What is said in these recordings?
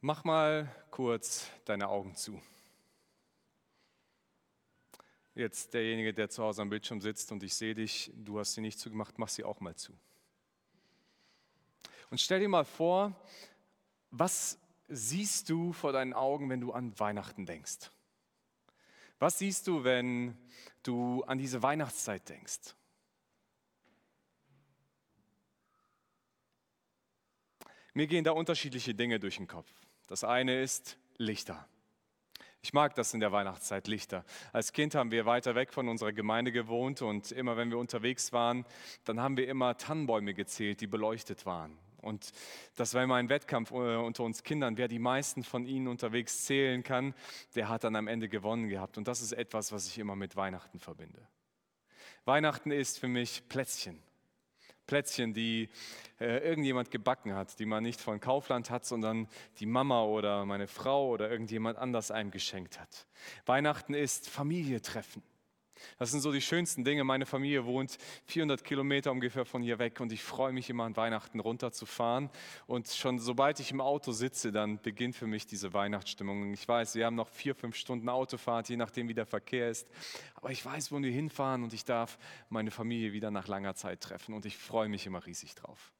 Mach mal kurz deine Augen zu. Jetzt derjenige, der zu Hause am Bildschirm sitzt und ich sehe dich, du hast sie nicht zugemacht, mach sie auch mal zu. Und stell dir mal vor, was siehst du vor deinen Augen, wenn du an Weihnachten denkst? Was siehst du, wenn du an diese Weihnachtszeit denkst? Mir gehen da unterschiedliche Dinge durch den Kopf. Das eine ist Lichter. Ich mag das in der Weihnachtszeit, Lichter. Als Kind haben wir weiter weg von unserer Gemeinde gewohnt und immer wenn wir unterwegs waren, dann haben wir immer Tannenbäume gezählt, die beleuchtet waren. Und das war immer ein Wettkampf äh, unter uns Kindern. Wer die meisten von ihnen unterwegs zählen kann, der hat dann am Ende gewonnen gehabt. Und das ist etwas, was ich immer mit Weihnachten verbinde. Weihnachten ist für mich Plätzchen. Plätzchen, die äh, irgendjemand gebacken hat, die man nicht von Kaufland hat, sondern die Mama oder meine Frau oder irgendjemand anders einem geschenkt hat. Weihnachten ist Familietreffen. Das sind so die schönsten Dinge. Meine Familie wohnt 400 Kilometer ungefähr von hier weg und ich freue mich immer an Weihnachten runterzufahren. Und schon sobald ich im Auto sitze, dann beginnt für mich diese Weihnachtsstimmung. Ich weiß, wir haben noch vier, fünf Stunden Autofahrt, je nachdem wie der Verkehr ist. Aber ich weiß, wo wir hinfahren und ich darf meine Familie wieder nach langer Zeit treffen und ich freue mich immer riesig drauf.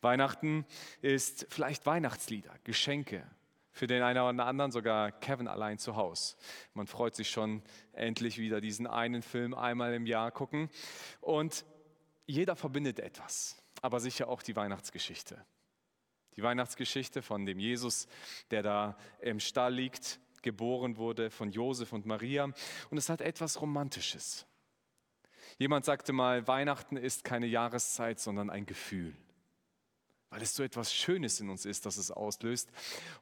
Weihnachten ist vielleicht Weihnachtslieder, Geschenke, für den einen oder anderen sogar Kevin allein zu Hause. Man freut sich schon endlich wieder diesen einen Film einmal im Jahr gucken. Und jeder verbindet etwas, aber sicher auch die Weihnachtsgeschichte. Die Weihnachtsgeschichte von dem Jesus, der da im Stall liegt, geboren wurde von Josef und Maria. Und es hat etwas Romantisches. Jemand sagte mal, Weihnachten ist keine Jahreszeit, sondern ein Gefühl weil es so etwas Schönes in uns ist, das es auslöst.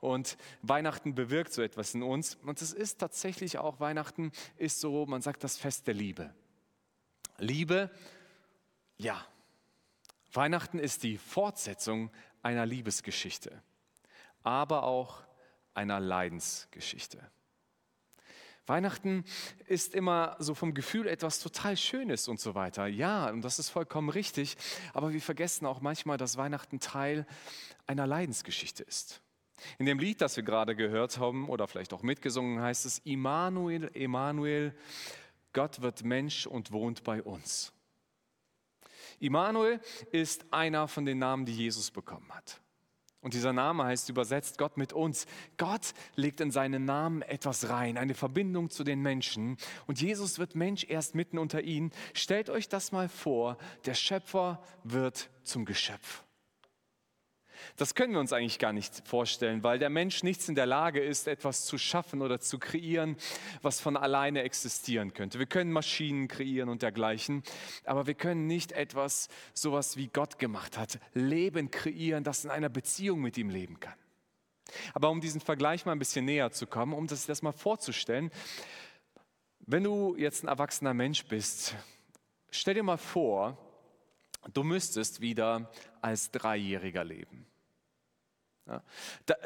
Und Weihnachten bewirkt so etwas in uns. Und es ist tatsächlich auch, Weihnachten ist so, man sagt das Fest der Liebe. Liebe, ja. Weihnachten ist die Fortsetzung einer Liebesgeschichte, aber auch einer Leidensgeschichte. Weihnachten ist immer so vom Gefühl etwas total Schönes und so weiter. Ja, und das ist vollkommen richtig. Aber wir vergessen auch manchmal, dass Weihnachten Teil einer Leidensgeschichte ist. In dem Lied, das wir gerade gehört haben oder vielleicht auch mitgesungen, heißt es, Immanuel, Immanuel, Gott wird Mensch und wohnt bei uns. Immanuel ist einer von den Namen, die Jesus bekommen hat. Und dieser Name heißt übersetzt Gott mit uns. Gott legt in seinen Namen etwas rein, eine Verbindung zu den Menschen. Und Jesus wird Mensch erst mitten unter ihnen. Stellt euch das mal vor, der Schöpfer wird zum Geschöpf. Das können wir uns eigentlich gar nicht vorstellen, weil der Mensch nichts in der Lage ist, etwas zu schaffen oder zu kreieren, was von alleine existieren könnte. Wir können Maschinen kreieren und dergleichen, aber wir können nicht etwas, sowas wie Gott gemacht hat, Leben kreieren, das in einer Beziehung mit ihm leben kann. Aber um diesen Vergleich mal ein bisschen näher zu kommen, um das, das mal vorzustellen, wenn du jetzt ein erwachsener Mensch bist, stell dir mal vor, du müsstest wieder als Dreijähriger leben.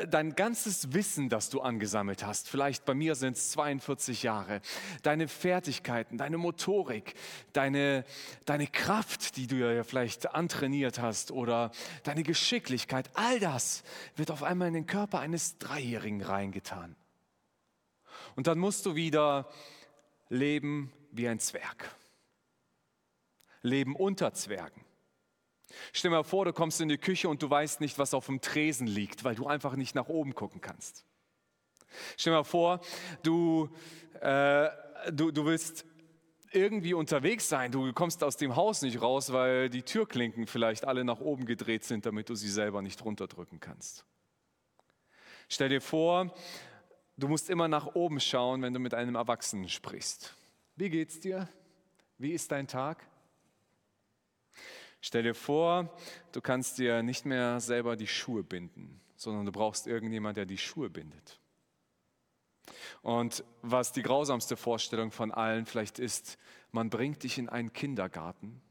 Dein ganzes Wissen, das du angesammelt hast, vielleicht bei mir sind es 42 Jahre, deine Fertigkeiten, deine Motorik, deine, deine Kraft, die du ja vielleicht antrainiert hast oder deine Geschicklichkeit, all das wird auf einmal in den Körper eines Dreijährigen reingetan. Und dann musst du wieder leben wie ein Zwerg, leben unter Zwergen Stell dir mal vor, du kommst in die Küche und du weißt nicht, was auf dem Tresen liegt, weil du einfach nicht nach oben gucken kannst. Stell dir mal vor, du, äh, du, du willst irgendwie unterwegs sein. Du kommst aus dem Haus nicht raus, weil die Türklinken vielleicht alle nach oben gedreht sind, damit du sie selber nicht runterdrücken kannst. Stell dir vor, du musst immer nach oben schauen, wenn du mit einem Erwachsenen sprichst. Wie geht's dir? Wie ist dein Tag? Stell dir vor, du kannst dir nicht mehr selber die Schuhe binden, sondern du brauchst irgendjemand, der die Schuhe bindet. Und was die grausamste Vorstellung von allen vielleicht ist, man bringt dich in einen Kindergarten,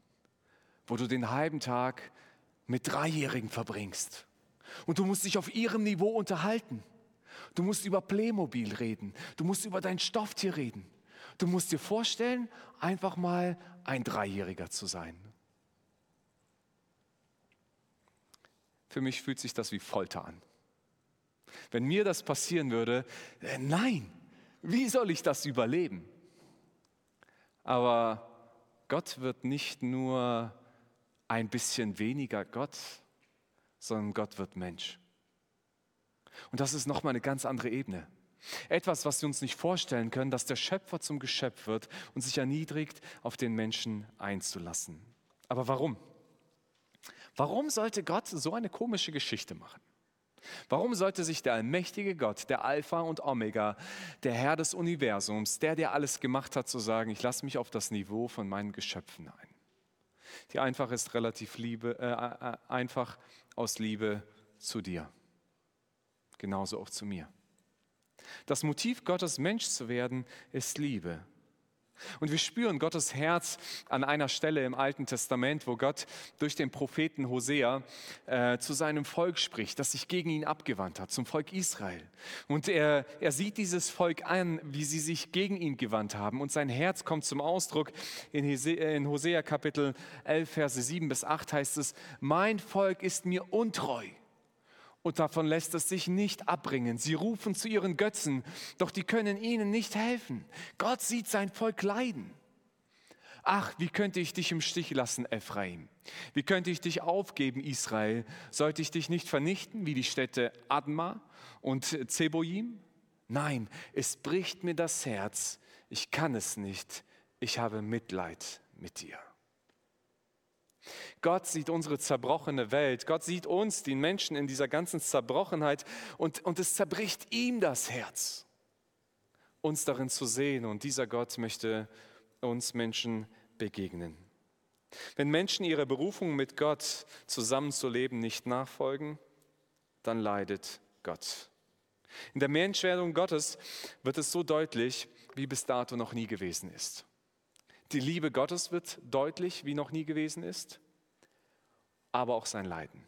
wo du den halben Tag mit Dreijährigen verbringst. Und du musst dich auf ihrem Niveau unterhalten. Du musst über Playmobil reden. Du musst über dein Stofftier reden. Du musst dir vorstellen, einfach mal ein Dreijähriger zu sein. Für mich fühlt sich das wie Folter an. Wenn mir das passieren würde, äh, nein, wie soll ich das überleben? Aber Gott wird nicht nur ein bisschen weniger Gott, sondern Gott wird Mensch. Und das ist nochmal eine ganz andere Ebene. Etwas, was wir uns nicht vorstellen können, dass der Schöpfer zum Geschöpf wird und sich erniedrigt, auf den Menschen einzulassen. Aber warum? Warum sollte Gott so eine komische Geschichte machen? Warum sollte sich der allmächtige Gott, der Alpha und Omega, der Herr des Universums, der, der alles gemacht hat, so sagen, ich lasse mich auf das Niveau von meinen Geschöpfen ein? Die einfach ist relativ Liebe, äh, äh, einfach aus Liebe zu dir. Genauso auch zu mir. Das Motiv Gottes, Mensch zu werden, ist Liebe. Und wir spüren Gottes Herz an einer Stelle im Alten Testament, wo Gott durch den Propheten Hosea äh, zu seinem Volk spricht, das sich gegen ihn abgewandt hat, zum Volk Israel. Und er, er sieht dieses Volk an, wie sie sich gegen ihn gewandt haben. Und sein Herz kommt zum Ausdruck. In, in Hosea Kapitel 11, Verse 7 bis 8 heißt es, mein Volk ist mir untreu und davon lässt es sich nicht abbringen. Sie rufen zu ihren Götzen, doch die können ihnen nicht helfen. Gott sieht sein Volk leiden. Ach, wie könnte ich dich im Stich lassen, Ephraim? Wie könnte ich dich aufgeben, Israel? Sollte ich dich nicht vernichten wie die Städte Adma und Zeboim? Nein, es bricht mir das Herz. Ich kann es nicht. Ich habe Mitleid mit dir. Gott sieht unsere zerbrochene Welt. Gott sieht uns, den Menschen in dieser ganzen Zerbrochenheit und, und es zerbricht ihm das Herz, uns darin zu sehen. Und dieser Gott möchte uns Menschen begegnen. Wenn Menschen ihrer Berufung mit Gott zusammenzuleben nicht nachfolgen, dann leidet Gott. In der Menschwerdung Gottes wird es so deutlich, wie bis dato noch nie gewesen ist. Die Liebe Gottes wird deutlich, wie noch nie gewesen ist, aber auch sein Leiden.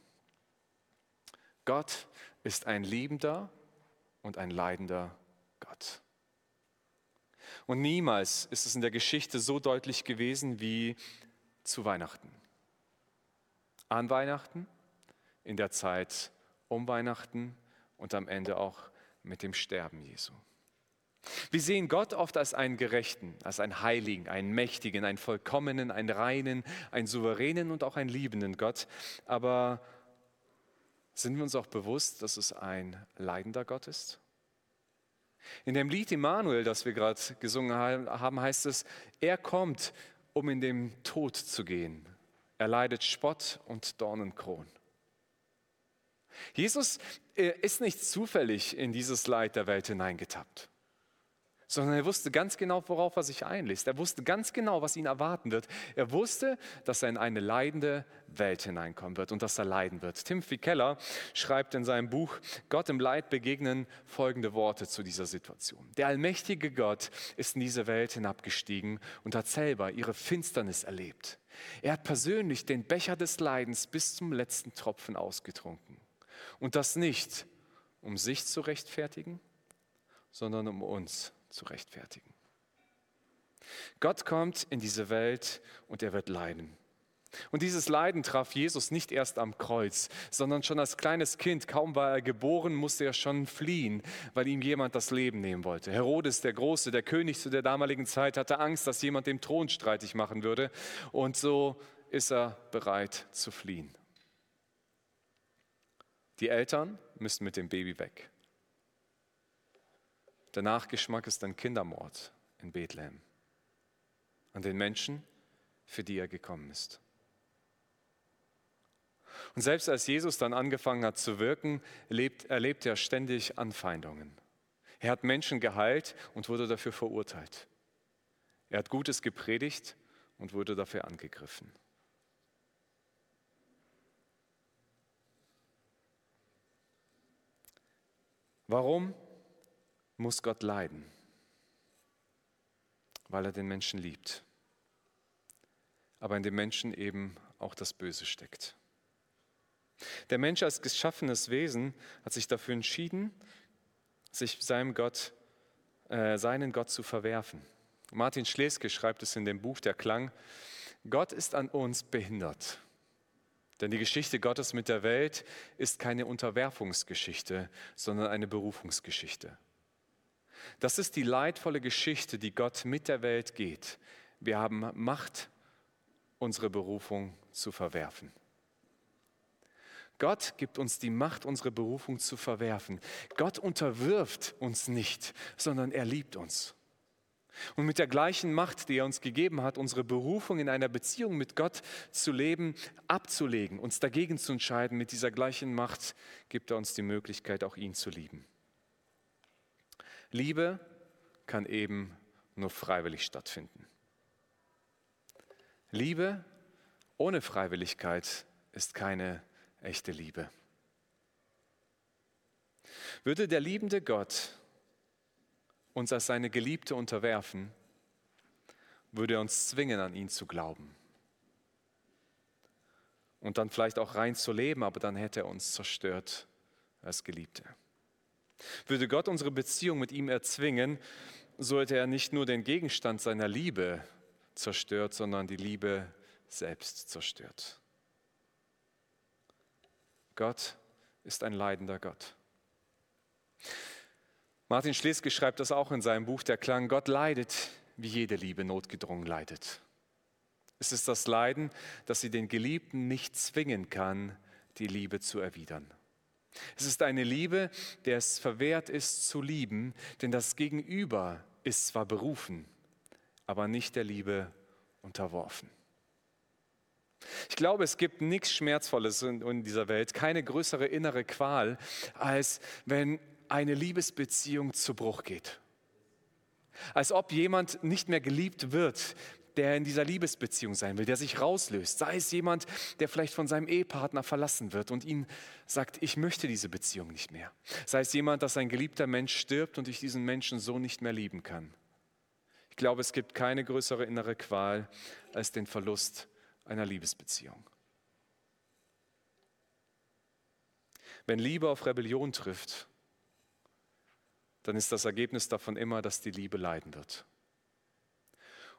Gott ist ein liebender und ein leidender Gott. Und niemals ist es in der Geschichte so deutlich gewesen wie zu Weihnachten. An Weihnachten, in der Zeit um Weihnachten und am Ende auch mit dem Sterben Jesu. Wir sehen Gott oft als einen Gerechten, als einen Heiligen, einen Mächtigen, einen Vollkommenen, einen Reinen, einen Souveränen und auch einen liebenden Gott. Aber sind wir uns auch bewusst, dass es ein leidender Gott ist? In dem Lied Immanuel, das wir gerade gesungen haben, heißt es, er kommt, um in den Tod zu gehen. Er leidet Spott und Dornenkron. Jesus äh, ist nicht zufällig in dieses Leid der Welt hineingetappt sondern er wusste ganz genau, worauf er sich einlässt. Er wusste ganz genau, was ihn erwarten wird. Er wusste, dass er in eine leidende Welt hineinkommen wird und dass er leiden wird. Timothy Keller schreibt in seinem Buch Gott im Leid begegnen folgende Worte zu dieser Situation. Der allmächtige Gott ist in diese Welt hinabgestiegen und hat selber ihre Finsternis erlebt. Er hat persönlich den Becher des Leidens bis zum letzten Tropfen ausgetrunken. Und das nicht, um sich zu rechtfertigen, sondern um uns zu rechtfertigen. Gott kommt in diese Welt und er wird leiden. Und dieses Leiden traf Jesus nicht erst am Kreuz, sondern schon als kleines Kind. Kaum war er geboren, musste er schon fliehen, weil ihm jemand das Leben nehmen wollte. Herodes der Große, der König zu der damaligen Zeit, hatte Angst, dass jemand dem Thron streitig machen würde. Und so ist er bereit zu fliehen. Die Eltern müssen mit dem Baby weg. Der Nachgeschmack ist ein Kindermord in Bethlehem an den Menschen, für die er gekommen ist. Und selbst als Jesus dann angefangen hat zu wirken, erlebt, erlebt er ständig Anfeindungen. Er hat Menschen geheilt und wurde dafür verurteilt. Er hat Gutes gepredigt und wurde dafür angegriffen. Warum? Muss Gott leiden, weil er den Menschen liebt. Aber in dem Menschen eben auch das Böse steckt. Der Mensch als geschaffenes Wesen hat sich dafür entschieden, sich seinem Gott, äh, seinen Gott zu verwerfen. Martin Schleske schreibt es in dem Buch Der Klang, Gott ist an uns behindert, Denn die Geschichte Gottes mit der Welt ist keine Unterwerfungsgeschichte, sondern eine Berufungsgeschichte. Das ist die leidvolle Geschichte, die Gott mit der Welt geht. Wir haben Macht, unsere Berufung zu verwerfen. Gott gibt uns die Macht, unsere Berufung zu verwerfen. Gott unterwirft uns nicht, sondern er liebt uns. Und mit der gleichen Macht, die er uns gegeben hat, unsere Berufung in einer Beziehung mit Gott zu leben, abzulegen, uns dagegen zu entscheiden, mit dieser gleichen Macht gibt er uns die Möglichkeit, auch ihn zu lieben. Liebe kann eben nur freiwillig stattfinden. Liebe ohne Freiwilligkeit ist keine echte Liebe. Würde der liebende Gott uns als seine Geliebte unterwerfen, würde er uns zwingen, an ihn zu glauben. Und dann vielleicht auch rein zu leben, aber dann hätte er uns zerstört als Geliebte. Würde Gott unsere Beziehung mit ihm erzwingen, so hätte er nicht nur den Gegenstand seiner Liebe zerstört, sondern die Liebe selbst zerstört. Gott ist ein leidender Gott. Martin Schleske schreibt das auch in seinem Buch Der Klang. Gott leidet, wie jede Liebe notgedrungen leidet. Es ist das Leiden, dass sie den Geliebten nicht zwingen kann, die Liebe zu erwidern. Es ist eine Liebe, der es verwehrt ist zu lieben, denn das Gegenüber ist zwar berufen, aber nicht der Liebe unterworfen. Ich glaube, es gibt nichts Schmerzvolles in, dieser Welt, keine größere innere Qual, als wenn eine Liebesbeziehung zu Bruch geht. Als ob jemand nicht mehr geliebt wird, der in dieser Liebesbeziehung sein will, der sich rauslöst. Sei es jemand, der vielleicht von seinem Ehepartner verlassen wird und ihn sagt, ich möchte diese Beziehung nicht mehr. Sei es jemand, dass ein geliebter Mensch stirbt und ich diesen Menschen so nicht mehr lieben kann. Ich glaube, es gibt keine größere innere Qual als den Verlust einer Liebesbeziehung. Wenn Liebe auf Rebellion trifft, dann ist das Ergebnis davon immer, dass die Liebe leiden wird.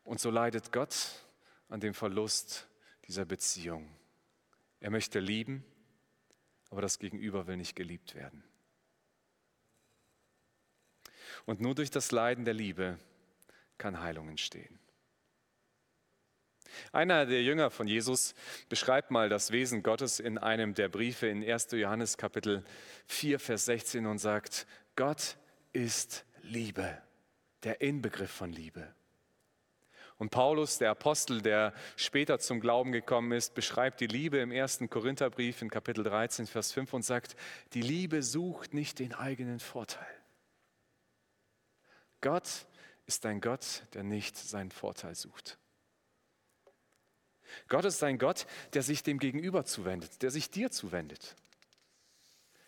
Und so leidet Gott an dem Verlust dieser Beziehung. Er möchte lieben, aber das Gegenüber will nicht geliebt werden. Und nur durch das Leiden der Liebe kann Heilung entstehen. Einer der Jünger von Jesus beschreibt mal das Wesen Gottes in einem der Briefe in 1. Johannes Kapitel 4, Vers 16 und sagt, Gott ist Liebe, der Inbegriff von Liebe. Und Paulus, der Apostel, der später zum Glauben gekommen ist, beschreibt die Liebe im ersten Korintherbrief in Kapitel 13, Vers 5 und sagt, die Liebe sucht nicht den eigenen Vorteil. Gott ist ein Gott, der nicht seinen Vorteil sucht. Gott ist ein Gott, der sich dem Gegenüber zuwendet, der sich dir zuwendet,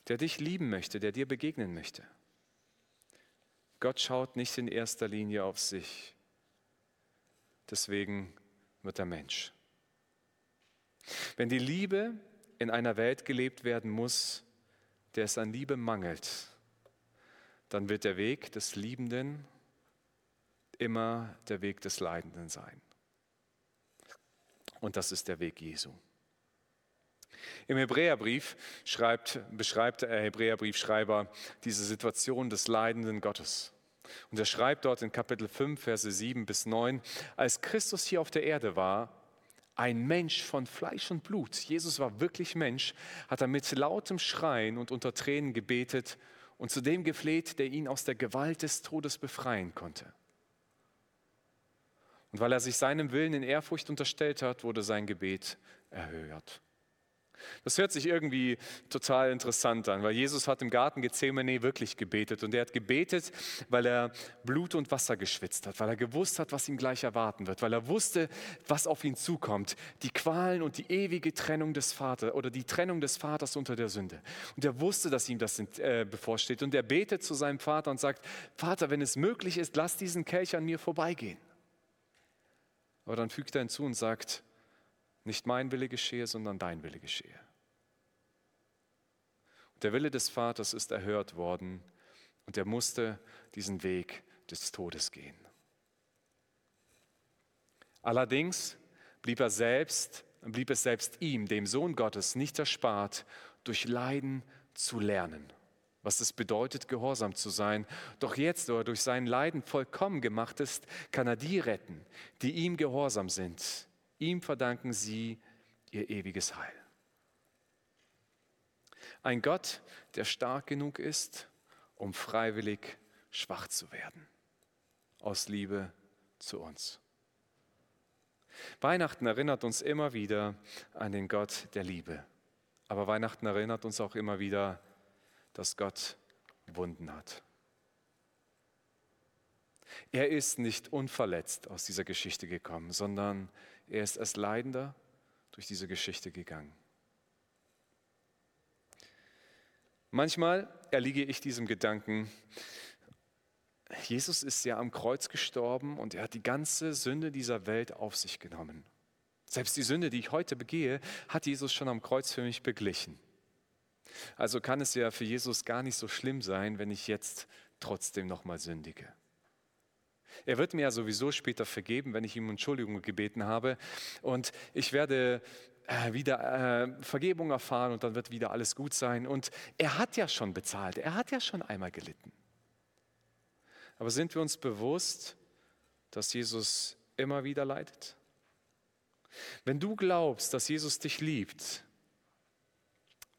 der dich lieben möchte, der dir begegnen möchte. Gott schaut nicht in erster Linie auf sich. Deswegen wird er Mensch. Wenn die Liebe in einer Welt gelebt werden muss, der es an Liebe mangelt, dann wird der Weg des Liebenden immer der Weg des Leidenden sein. Und das ist der Weg Jesu. Im Hebräerbrief schreibt, beschreibt der Hebräerbriefschreiber diese Situation des leidenden Gottes. Und er schreibt dort in Kapitel 5, Verse 7 bis 9, als Christus hier auf der Erde war, ein Mensch von Fleisch und Blut, Jesus war wirklich Mensch, hat er mit lautem Schreien und unter Tränen gebetet und zu dem gefleht, der ihn aus der Gewalt des Todes befreien konnte. Und weil er sich seinem Willen in Ehrfurcht unterstellt hat, wurde sein Gebet erhört. Das hört sich irgendwie total interessant an, weil Jesus hat im Garten Gethsemane wirklich gebetet und er hat gebetet, weil er Blut und Wasser geschwitzt hat, weil er gewusst hat, was ihm gleich erwarten wird, weil er wusste, was auf ihn zukommt, die Qualen und die ewige Trennung des Vaters oder die Trennung des Vaters unter der Sünde. Und er wusste, dass ihm das äh, bevorsteht und er betet zu seinem Vater und sagt, Vater, wenn es möglich ist, lass diesen Kelch an mir vorbeigehen. Aber dann fügt er hinzu und sagt, nicht mein Wille geschehe, sondern dein Wille geschehe. Der Wille des Vaters ist erhört worden und er musste diesen Weg des Todes gehen. Allerdings blieb er selbst blieb es selbst ihm, dem Sohn Gottes, nicht erspart, durch Leiden zu lernen, was es bedeutet, gehorsam zu sein. Doch jetzt, wo er durch sein Leiden vollkommen gemacht ist, kann er die retten, die ihm gehorsam sind. Ihm verdanken sie ihr ewiges Heil. Ein Gott, der stark genug ist, um freiwillig schwach zu werden, aus Liebe zu uns. Weihnachten erinnert uns immer wieder an den Gott der Liebe. Aber Weihnachten erinnert uns auch immer wieder, dass Gott Wunden hat. Er ist nicht unverletzt aus dieser Geschichte gekommen, sondern er ist als Leidender durch diese Geschichte gegangen. Manchmal erliege ich diesem Gedanken, Jesus ist ja am Kreuz gestorben und er hat die ganze Sünde dieser Welt auf sich genommen. Selbst die Sünde, die ich heute begehe, hat Jesus schon am Kreuz für mich beglichen. Also kann es ja für Jesus gar nicht so schlimm sein, wenn ich jetzt trotzdem nochmal sündige. Er wird mir ja sowieso später vergeben, wenn ich ihm Entschuldigung gebeten habe. Und ich werde äh, wieder äh, Vergebung erfahren und dann wird wieder alles gut sein. Und er hat ja schon bezahlt, er hat ja schon einmal gelitten. Aber sind wir uns bewusst, dass Jesus immer wieder leidet? Wenn du glaubst, dass Jesus dich liebt,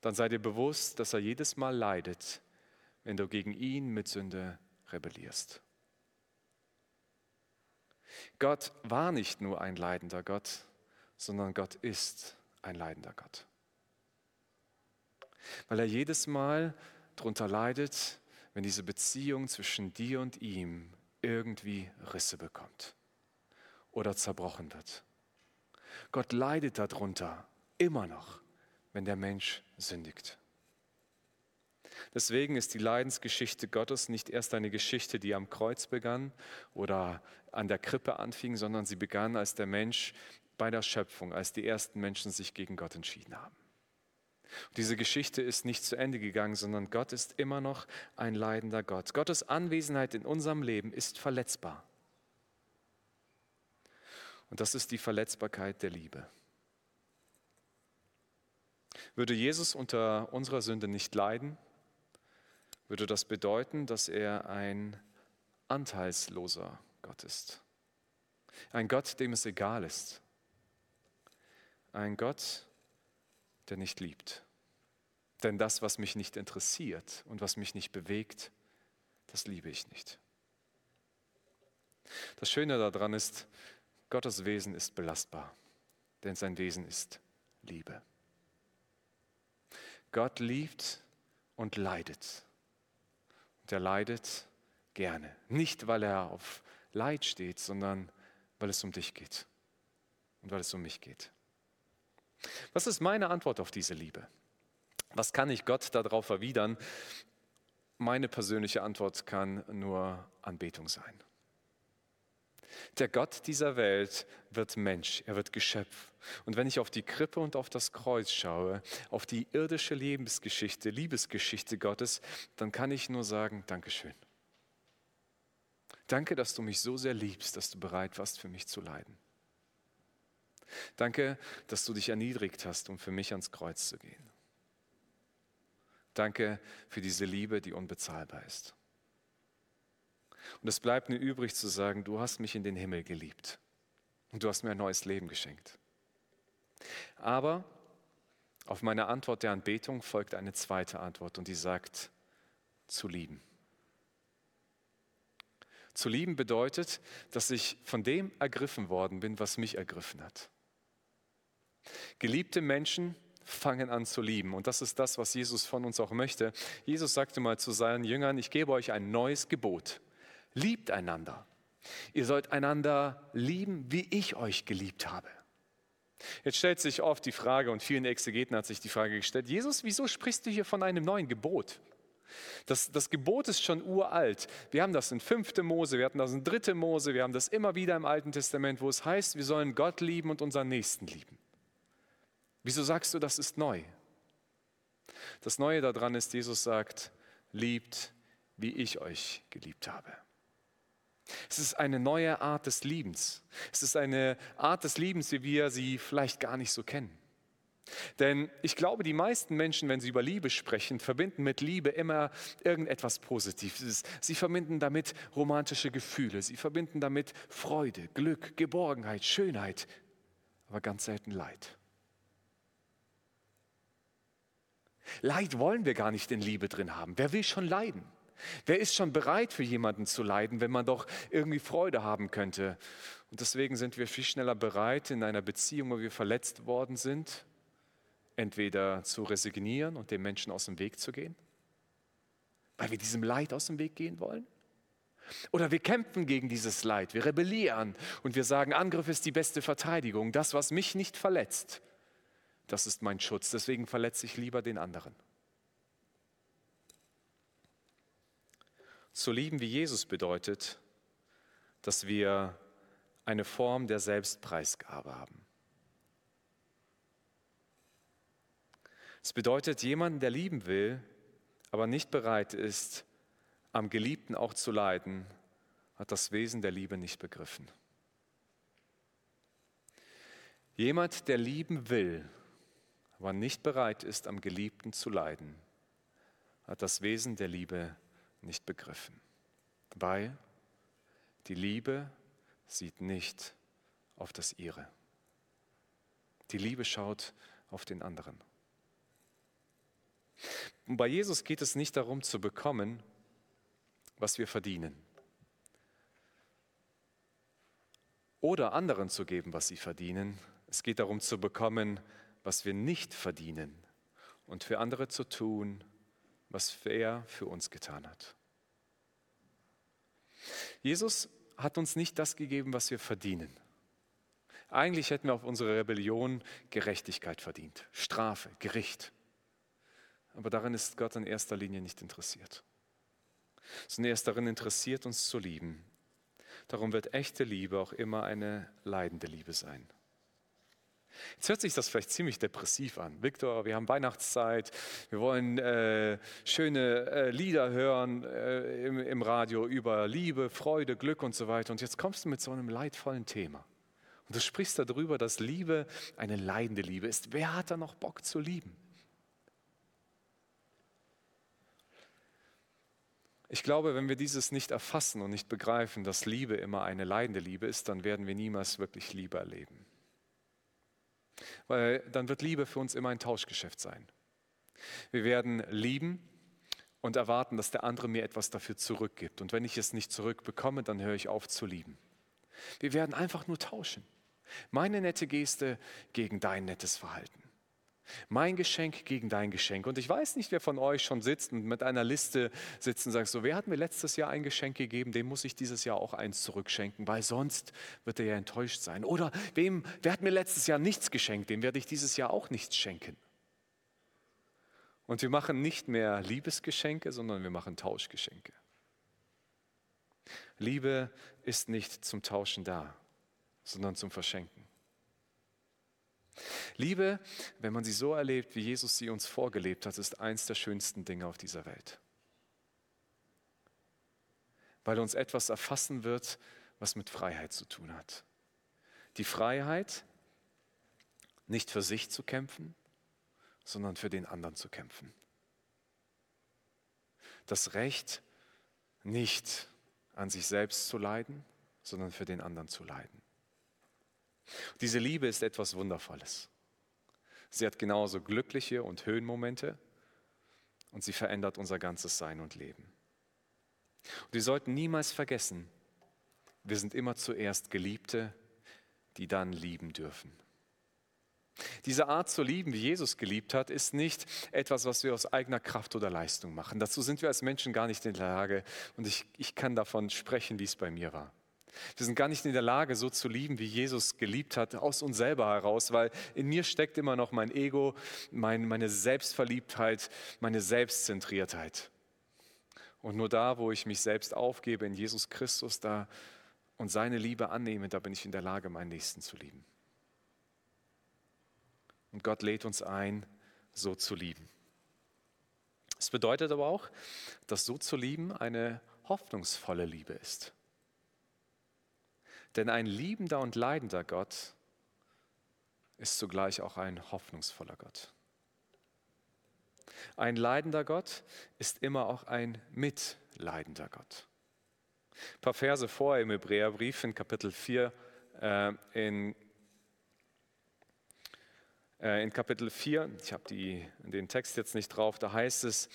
dann sei dir bewusst, dass er jedes Mal leidet, wenn du gegen ihn mit Sünde rebellierst. Gott war nicht nur ein leidender Gott, sondern Gott ist ein leidender Gott. Weil er jedes Mal darunter leidet, wenn diese Beziehung zwischen dir und ihm irgendwie Risse bekommt oder zerbrochen wird. Gott leidet darunter immer noch, wenn der Mensch sündigt. Deswegen ist die Leidensgeschichte Gottes nicht erst eine Geschichte, die am Kreuz begann oder an der Krippe anfing, sondern sie begann, als der Mensch bei der Schöpfung, als die ersten Menschen sich gegen Gott entschieden haben. Diese Geschichte ist nicht zu Ende gegangen, sondern Gott ist immer noch ein leidender Gott. Gottes Anwesenheit in unserem Leben ist verletzbar. Und das ist die Verletzbarkeit der Liebe. Würde Jesus unter unserer Sünde nicht leiden, würde das bedeuten, dass er ein anteilsloser Gott ist. Ein Gott, dem es egal ist. Ein Gott, der nicht liebt. Denn das, was mich nicht interessiert und was mich nicht bewegt, das liebe ich nicht. Das Schöne daran ist, Gottes Wesen ist belastbar, denn sein Wesen ist Liebe. Gott liebt und leidet. Und er leidet gerne. Nicht, weil er auf Leid steht, sondern weil es um dich geht und weil es um mich geht. Was ist meine Antwort auf diese Liebe? Was kann ich Gott darauf erwidern? Meine persönliche Antwort kann nur Anbetung sein. Der Gott dieser Welt wird Mensch, er wird Geschöpf. Und wenn ich auf die Krippe und auf das Kreuz schaue, auf die irdische Lebensgeschichte, Liebesgeschichte Gottes, dann kann ich nur sagen, Dankeschön. Danke, dass du mich so sehr liebst, dass du bereit warst, für mich zu leiden. Danke, dass du dich erniedrigt hast, um für mich ans Kreuz zu gehen. Danke für diese Liebe, die unbezahlbar ist. Und es bleibt mir übrig zu sagen, du hast mich in den Himmel geliebt und du hast mir ein neues Leben geschenkt. Aber auf meine Antwort der Anbetung folgt eine zweite Antwort und die sagt, zu lieben. Zu lieben bedeutet, dass ich von dem ergriffen worden bin, was mich ergriffen hat. Geliebte Menschen fangen an zu lieben. Und das ist das, was Jesus von uns auch möchte. Jesus sagte mal zu seinen Jüngern, ich gebe euch ein neues Gebot. Liebt einander. Ihr sollt einander lieben, wie ich euch geliebt habe. Jetzt stellt sich oft die Frage, und vielen Exegeten hat sich die Frage gestellt, Jesus, wieso sprichst du hier von einem neuen Gebot? Das, das Gebot ist schon uralt. Wir haben das in 5. Mose, wir hatten das in 3. Mose, wir haben das immer wieder im Alten Testament, wo es heißt, wir sollen Gott lieben und unseren Nächsten lieben. Wieso sagst du, das ist neu? Das Neue daran ist, Jesus sagt, liebt, wie ich euch geliebt habe. Es ist eine neue Art des Liebens. Es ist eine Art des Liebens, wie wir sie vielleicht gar nicht so kennen. Denn ich glaube, die meisten Menschen, wenn sie über Liebe sprechen, verbinden mit Liebe immer irgendetwas Positives. Sie verbinden damit romantische Gefühle, sie verbinden damit Freude, Glück, Geborgenheit, Schönheit, aber ganz selten Leid. Leid wollen wir gar nicht in Liebe drin haben. Wer will schon leiden? Wer ist schon bereit für jemanden zu leiden, wenn man doch irgendwie Freude haben könnte? Und deswegen sind wir viel schneller bereit, in einer Beziehung, wo wir verletzt worden sind, entweder zu resignieren und dem Menschen aus dem Weg zu gehen, weil wir diesem Leid aus dem Weg gehen wollen. Oder wir kämpfen gegen dieses Leid, wir rebellieren und wir sagen, Angriff ist die beste Verteidigung. Das, was mich nicht verletzt, das ist mein Schutz. Deswegen verletze ich lieber den anderen. Zu lieben wie Jesus bedeutet, dass wir eine Form der Selbstpreisgabe haben. Es bedeutet, jemanden, der lieben will, aber nicht bereit ist, am Geliebten auch zu leiden, hat das Wesen der Liebe nicht begriffen. Jemand, der lieben will, aber nicht bereit ist, am Geliebten zu leiden, hat das Wesen der Liebe nicht begriffen, weil die Liebe sieht nicht auf das ihre. Die Liebe schaut auf den anderen. Und bei Jesus geht es nicht darum zu bekommen, was wir verdienen. Oder anderen zu geben, was sie verdienen. Es geht darum zu bekommen, was wir nicht verdienen. Und für andere zu tun, was er für uns getan hat. Jesus hat uns nicht das gegeben, was wir verdienen. Eigentlich hätten wir auf unsere Rebellion Gerechtigkeit verdient, Strafe, Gericht. Aber daran ist Gott in erster Linie nicht interessiert, sondern er ist darin interessiert, uns zu lieben. Darum wird echte Liebe auch immer eine leidende Liebe sein. Jetzt hört sich das vielleicht ziemlich depressiv an. Viktor, wir haben Weihnachtszeit, wir wollen äh, schöne äh, Lieder hören äh, im, im Radio über Liebe, Freude, Glück und so weiter. Und jetzt kommst du mit so einem leidvollen Thema. Und du sprichst darüber, dass Liebe eine leidende Liebe ist. Wer hat da noch Bock zu lieben? Ich glaube, wenn wir dieses nicht erfassen und nicht begreifen, dass Liebe immer eine leidende Liebe ist, dann werden wir niemals wirklich Liebe erleben. Weil dann wird Liebe für uns immer ein Tauschgeschäft sein. Wir werden lieben und erwarten, dass der andere mir etwas dafür zurückgibt. Und wenn ich es nicht zurückbekomme, dann höre ich auf zu lieben. Wir werden einfach nur tauschen. Meine nette Geste gegen dein nettes Verhalten. Mein Geschenk gegen dein Geschenk. Und ich weiß nicht, wer von euch schon sitzt und mit einer Liste sitzt und sagt, so, wer hat mir letztes Jahr ein Geschenk gegeben, dem muss ich dieses Jahr auch eins zurückschenken, weil sonst wird er ja enttäuscht sein. Oder wem, wer hat mir letztes Jahr nichts geschenkt, dem werde ich dieses Jahr auch nichts schenken. Und wir machen nicht mehr Liebesgeschenke, sondern wir machen Tauschgeschenke. Liebe ist nicht zum Tauschen da, sondern zum Verschenken. Liebe, wenn man sie so erlebt, wie Jesus sie uns vorgelebt hat, ist eins der schönsten Dinge auf dieser Welt. Weil uns etwas erfassen wird, was mit Freiheit zu tun hat. Die Freiheit, nicht für sich zu kämpfen, sondern für den anderen zu kämpfen. Das Recht, nicht an sich selbst zu leiden, sondern für den anderen zu leiden. Diese Liebe ist etwas Wundervolles. Sie hat genauso glückliche und Höhenmomente und sie verändert unser ganzes Sein und Leben. Und wir sollten niemals vergessen, wir sind immer zuerst Geliebte, die dann lieben dürfen. Diese Art zu lieben, wie Jesus geliebt hat, ist nicht etwas, was wir aus eigener Kraft oder Leistung machen. Dazu sind wir als Menschen gar nicht in der Lage und ich, ich kann davon sprechen, wie es bei mir war. Wir sind gar nicht in der Lage, so zu lieben, wie Jesus geliebt hat, aus uns selber heraus, weil in mir steckt immer noch mein Ego, mein, meine Selbstverliebtheit, meine Selbstzentriertheit. Und nur da, wo ich mich selbst aufgebe in Jesus Christus da und seine Liebe annehme, da bin ich in der Lage, meinen Nächsten zu lieben. Und Gott lädt uns ein, so zu lieben. Es bedeutet aber auch, dass so zu lieben eine hoffnungsvolle Liebe ist. Denn ein liebender und leidender Gott ist zugleich auch ein hoffnungsvoller Gott. Ein leidender Gott ist immer auch ein mitleidender Gott. Ein paar Verse vor im Hebräerbrief in Kapitel 4 äh, in äh, in Kapitel 4, ich habe den Text jetzt nicht drauf, da heißt es,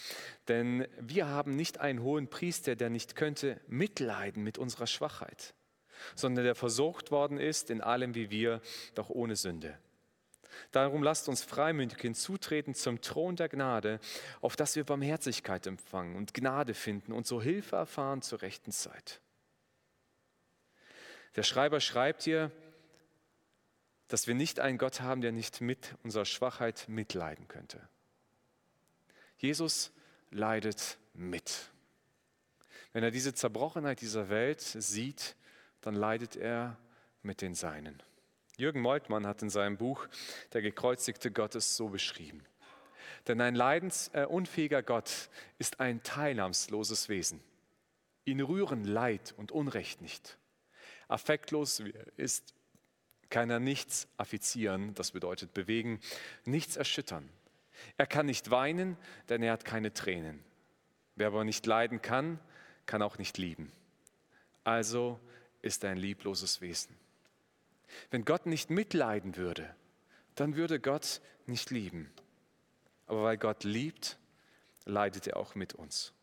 denn wir haben nicht einen hohen Priester, der nicht könnte mitleiden mit unserer Schwachheit, sondern der versucht worden ist in allem wie wir, doch ohne Sünde. Darum lasst uns freimütig hinzutreten zum Thron der Gnade, auf dass wir Barmherzigkeit empfangen und Gnade finden und so Hilfe erfahren zur rechten Zeit. Der Schreiber schreibt hier, dass wir nicht einen Gott haben, der nicht mit unserer Schwachheit mitleiden könnte. Jesus leidet mit. Wenn er diese Zerbrochenheit dieser Welt sieht, dann leidet er mit den Seinen. Jürgen Moltmann hat in seinem Buch Der gekreuzigte Gottes so beschrieben. Denn ein leidensunfähiger äh, Gott ist ein teilnahmsloses Wesen. Ihn rühren Leid und Unrecht nicht. Affektlos ist, kann er nichts affizieren, das bedeutet bewegen, nichts erschüttern. Er kann nicht weinen, denn er hat keine Tränen. Wer aber nicht leiden kann, kann auch nicht lieben. Also ist ein liebloses Wesen. Wenn Gott nicht mitleiden würde, dann würde Gott nicht lieben. Aber weil Gott liebt, leidet er auch mit uns.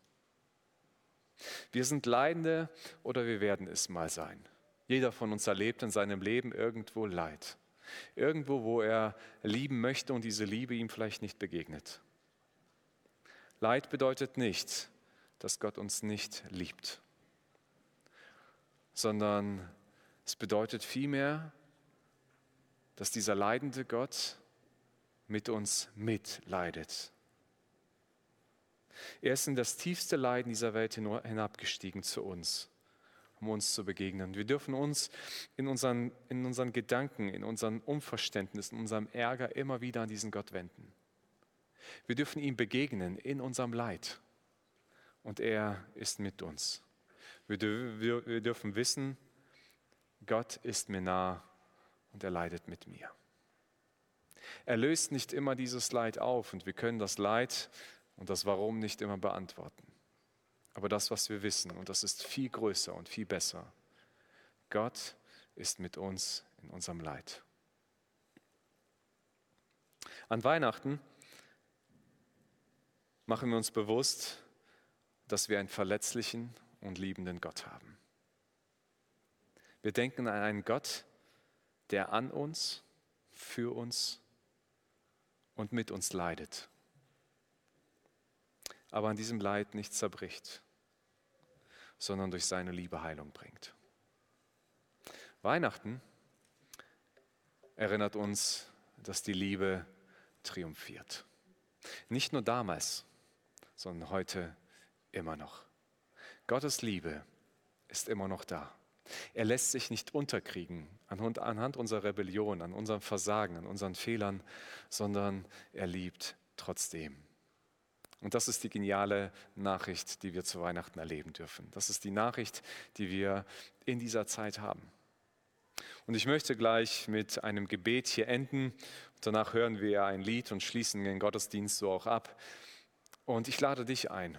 Wir sind Leidende oder wir werden es mal sein. Jeder von uns erlebt in seinem Leben irgendwo Leid. Irgendwo, wo er lieben möchte und diese Liebe ihm vielleicht nicht begegnet. Leid bedeutet nicht, dass Gott uns nicht liebt, sondern es bedeutet vielmehr, dass dieser leidende Gott mit uns mitleidet. Er ist in das tiefste Leiden dieser Welt hinabgestiegen zu uns, um uns zu begegnen. Wir dürfen uns in unseren, in unseren Gedanken, in unserem Unverständnis, in unserem Ärger immer wieder an diesen Gott wenden. Wir dürfen ihm begegnen in unserem Leid. Und er ist mit uns. Wir, wir, wir dürfen wissen, Gott ist mir nah und er leidet mit mir. Er löst nicht immer dieses Leid auf und wir können das Leid und das Warum nicht immer beantworten. Aber das, was wir wissen, und das ist viel größer und viel besser, Gott ist mit uns in unserem Leid. An Weihnachten machen wir uns bewusst, dass wir einen verletzlichen und liebenden Gott haben. Wir denken an einen Gott, der an uns, für uns und mit uns leidet, aber an diesem Leid nicht zerbricht, sondern durch seine Liebe Heilung bringt. Weihnachten erinnert uns, dass die Liebe triumphiert. Nicht nur damals, sondern heute immer noch. Gottes Liebe ist immer noch da. Er lässt sich nicht unterkriegen anhand unserer Rebellion, an unserem Versagen, an unseren Fehlern, sondern er liebt trotzdem. Und das ist die geniale Nachricht, die wir zu Weihnachten erleben dürfen. Das ist die Nachricht, die wir in dieser Zeit haben. Und ich möchte gleich mit einem Gebet hier enden. Danach hören wir ein Lied und schließen den Gottesdienst so auch ab. Und ich lade dich ein,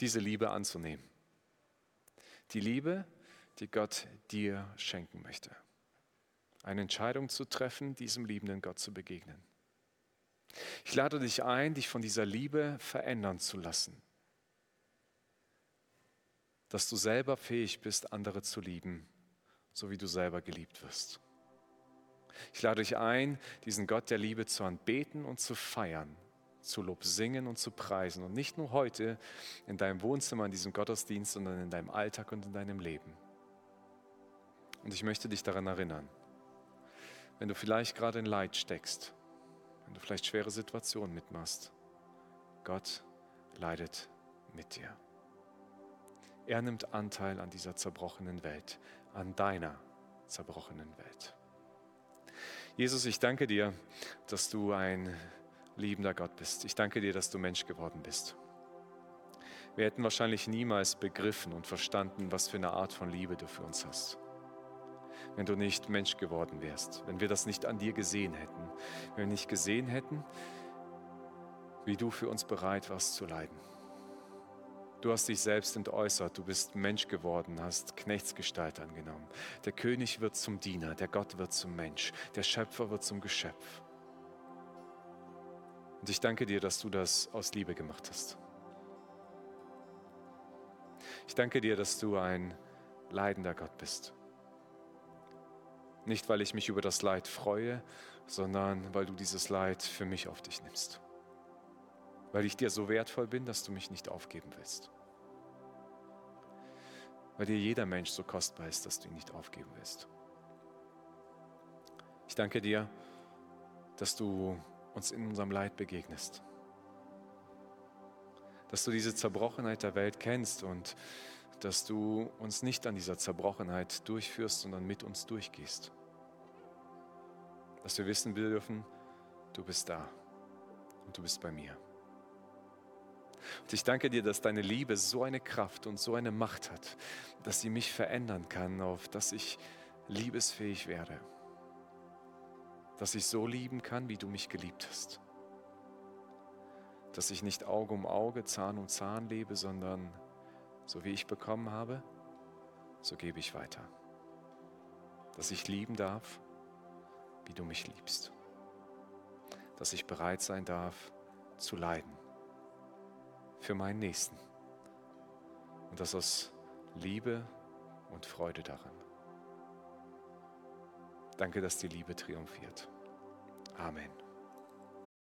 diese Liebe anzunehmen. Die Liebe, die Gott dir schenken möchte. Eine Entscheidung zu treffen, diesem liebenden Gott zu begegnen. Ich lade dich ein, dich von dieser Liebe verändern zu lassen. Dass du selber fähig bist, andere zu lieben, so wie du selber geliebt wirst. Ich lade dich ein, diesen Gott der Liebe zu anbeten und zu feiern, zu Lob singen und zu preisen. Und nicht nur heute in deinem Wohnzimmer, in diesem Gottesdienst, sondern in deinem Alltag und in deinem Leben. Und ich möchte dich daran erinnern, wenn du vielleicht gerade in Leid steckst, wenn du vielleicht schwere Situationen mitmachst, Gott leidet mit dir. Er nimmt Anteil an dieser zerbrochenen Welt, an deiner zerbrochenen Welt. Jesus, ich danke dir, dass du ein liebender Gott bist. Ich danke dir, dass du Mensch geworden bist. Wir hätten wahrscheinlich niemals begriffen und verstanden, was für eine Art von Liebe du für uns hast. wenn du nicht Mensch geworden wärst, wenn wir das nicht an dir gesehen hätten, wenn wir nicht gesehen hätten, wie du für uns bereit warst zu leiden. Du hast dich selbst entäußert, du bist Mensch geworden, hast Knechtsgestalt angenommen. Der König wird zum Diener, der Gott wird zum Mensch, der Schöpfer wird zum Geschöpf. Und ich danke dir, dass du das aus Liebe gemacht hast. Ich danke dir, dass du ein leidender Gott bist. Nicht, weil ich mich über das Leid freue, sondern weil du dieses Leid für mich auf dich nimmst. Weil ich dir so wertvoll bin, dass du mich nicht aufgeben willst. Weil dir jeder Mensch so kostbar ist, dass du ihn nicht aufgeben willst. Ich danke dir, dass du uns in unserem Leid begegnest. Dass du diese Zerbrochenheit der Welt kennst und dass du uns nicht an dieser Zerbrochenheit durchführst, sondern mit uns durchgehst. Dass wir wissen dürfen, du bist da und du bist bei mir. Und ich danke dir, dass deine Liebe so eine Kraft und so eine Macht hat, dass sie mich verändern kann, auf dass ich liebesfähig werde. Dass ich so lieben kann, wie du mich geliebt hast. Dass ich nicht Auge um Auge, Zahn um Zahn lebe, sondern so wie ich bekommen habe, so gebe ich weiter. Dass ich lieben darf, wie du mich liebst. Dass ich bereit sein darf, zu leiden für meinen Nächsten. Und das aus Liebe und Freude daran. Danke, dass die Liebe triumphiert. Amen.